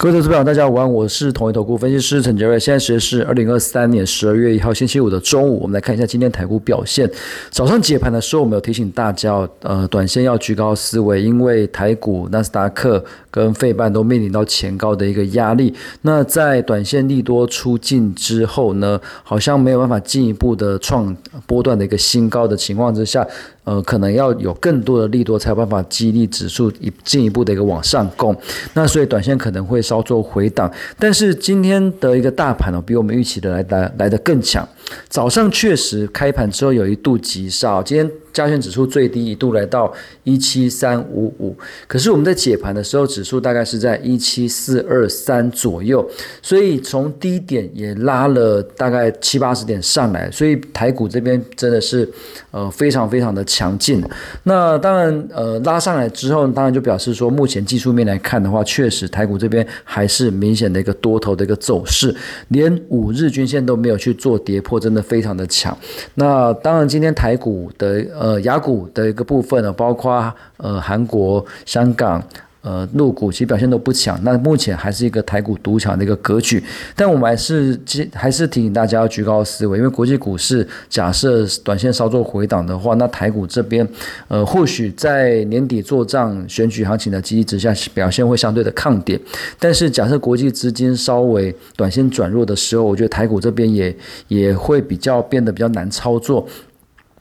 各位投资朋友，大家午安，我是统一投顾分析师陈杰瑞。现在时间是二零二三年十二月一号星期五的中午，我们来看一下今天台股表现。早上解盘的时候，我们有提醒大家，呃，短线要居高思维，因为台股、纳斯达克跟费半都面临到前高的一个压力。那在短线利多出尽之后呢，好像没有办法进一步的创波段的一个新高的情况之下。呃，可能要有更多的利多才有办法激励指数一进一步的一个往上攻，那所以短线可能会稍作回档，但是今天的一个大盘呢，比我们预期的来来来的更强。早上确实开盘之后有一度急杀，今天。加权指数最低一度来到一七三五五，可是我们在解盘的时候，指数大概是在一七四二三左右，所以从低点也拉了大概七八十点上来，所以台股这边真的是呃非常非常的强劲。那当然呃拉上来之后，当然就表示说，目前技术面来看的话，确实台股这边还是明显的一个多头的一个走势，连五日均线都没有去做跌破，真的非常的强。那当然今天台股的呃。雅股的一个部分呢，包括呃韩国、香港。呃，陆股其实表现都不强，那目前还是一个台股独强的一个格局。但我们还是还是提醒大家要居高思维，因为国际股市假设短线稍作回档的话，那台股这边呃或许在年底做账选举行情的激励之下，表现会相对的抗跌。但是假设国际资金稍微短线转弱的时候，我觉得台股这边也也会比较变得比较难操作。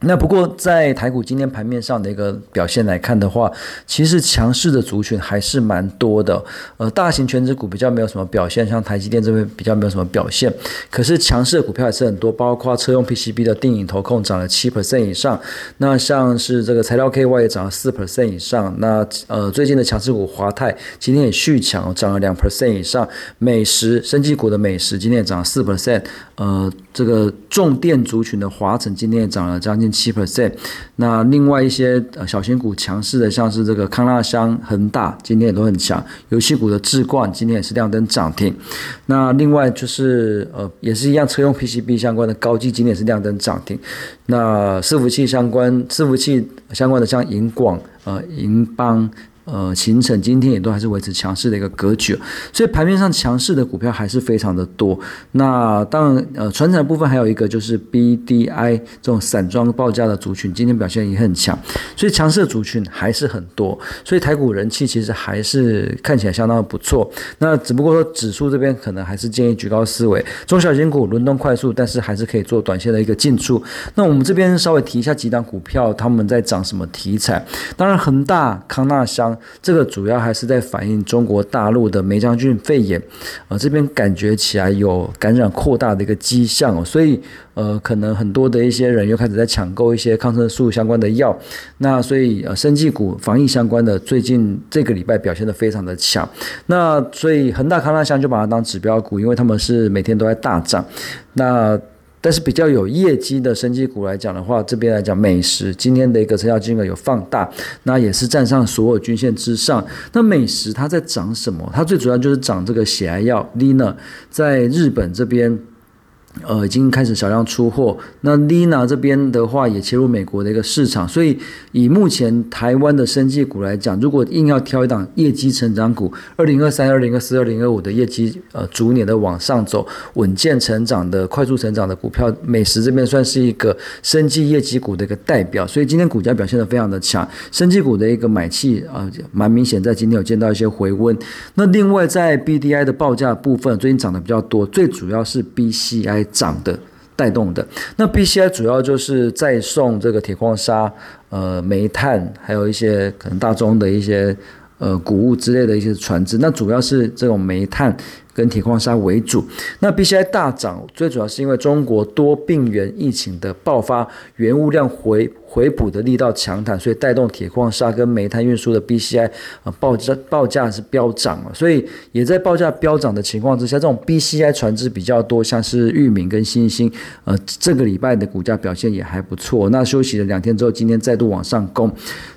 那不过，在台股今天盘面上的一个表现来看的话，其实强势的族群还是蛮多的。呃，大型全指股比较没有什么表现，像台积电这边比较没有什么表现。可是强势的股票也是很多，包括车用 PCB 的电影投控涨了七 percent 以上。那像是这个材料 KY 也涨了四 percent 以上。那呃，最近的强势股华泰今天也续强，涨了两 percent 以上。美食生技股的美食今天也涨了四 percent。呃，这个重电族群的华晨今天也涨了将近。七 percent，那另外一些呃小型股强势的，像是这个康纳香、恒大，今天也都很强。游戏股的智冠今天也是亮灯涨停。那另外就是呃也是一样，车用 PCB 相关的高技今天也是亮灯涨停。那伺服器相关、伺服器相关的像银广、呃银邦。呃，形成今天也都还是维持强势的一个格局，所以盘面上强势的股票还是非常的多。那当然，呃，传统部分还有一个就是 BDI 这种散装报价的族群，今天表现也很强，所以强势的族群还是很多。所以台股人气其实还是看起来相当的不错。那只不过说指数这边可能还是建议举高思维，中小型股轮动快速，但是还是可以做短线的一个进出。那我们这边稍微提一下几档股票，他们在涨什么题材？当然，恒大、康纳香。这个主要还是在反映中国大陆的梅将军肺炎，呃，这边感觉起来有感染扩大的一个迹象，所以呃，可能很多的一些人又开始在抢购一些抗生素相关的药，那所以呃，生技股防疫相关的最近这个礼拜表现的非常的强，那所以恒大康纳香就把它当指标股，因为他们是每天都在大涨，那。但是比较有业绩的升级股来讲的话，这边来讲，美食今天的一个成交金额有放大，那也是站上所有均线之上。那美食它在涨什么？它最主要就是涨这个血癌药 Lina，在日本这边。呃，已经开始小量出货。那 Lina 这边的话，也切入美国的一个市场。所以，以目前台湾的生技股来讲，如果硬要挑一档业绩成长股，二零二三、二零二四、二零二五的业绩呃逐年的往上走，稳健成长的、快速成长的股票，美食这边算是一个生技业绩股的一个代表。所以今天股价表现的非常的强，生技股的一个买气啊，蛮明显，在今天有见到一些回温。那另外在 BDI 的报价部分，最近涨得比较多，最主要是 BCI。涨的带动的，那 B C I 主要就是在送这个铁矿砂、呃煤炭，还有一些可能大宗的一些呃谷物之类的一些船只，那主要是这种煤炭。跟铁矿砂为主，那 B C I 大涨，最主要是因为中国多病原疫情的爆发，原物料回回补的力道强弹，所以带动铁矿砂跟煤炭运输的 B C I 啊报价报价是飙涨了，所以也在报价飙涨的情况之下，这种 B C I 船只比较多，像是裕民跟新兴，呃，这个礼拜的股价表现也还不错。那休息了两天之后，今天再度往上攻。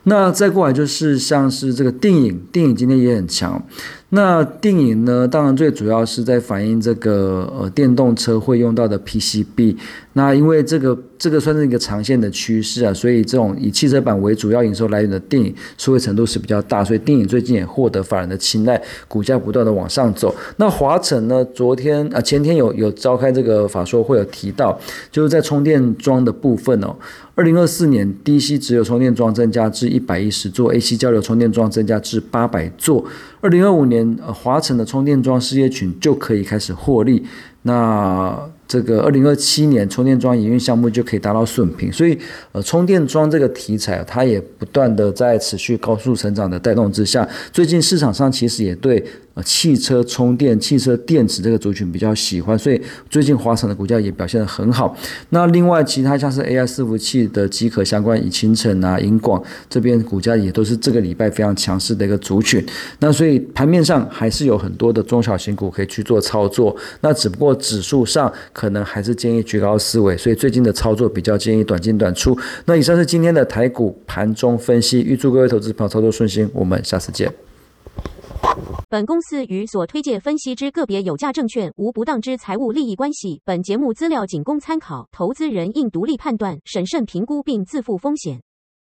那再过来就是像是这个电影，电影今天也很强。那电影呢？当然最主要是在反映这个呃电动车会用到的 PCB。那因为这个这个算是一个长线的趋势啊，所以这种以汽车版为主要营收来源的电影，受惠程度是比较大，所以电影最近也获得法人的青睐，股价不断的往上走。那华晨呢，昨天啊前天有有召开这个法说会，有提到就是在充电桩的部分哦。二零二四年，DC 直流充电桩增加至一百一十座，AC 交流充电桩增加至八百座。二零二五年，呃，华晨的充电桩事业群就可以开始获利。那这个二零二七年充电桩营运项目就可以达到顺平，所以呃，充电桩这个题材它也不断的在持续高速成长的带动之下，最近市场上其实也对呃汽车充电、汽车电池这个族群比较喜欢，所以最近华晨的股价也表现得很好。那另外其他像是 AI 伺服器的机壳相关，以清晨啊、银广这边股价也都是这个礼拜非常强势的一个族群。那所以盘面上还是有很多的中小型股可以去做操作，那只不过指数上。可能还是建议举高思维，所以最近的操作比较建议短进短出。那以上是今天的台股盘中分析，预祝各位投资朋友操作顺心，我们下次见。本公司与所推介分析之个别有价证券无不当之财务利益关系，本节目资料仅供参考，投资人应独立判断、审慎评估并自负风险。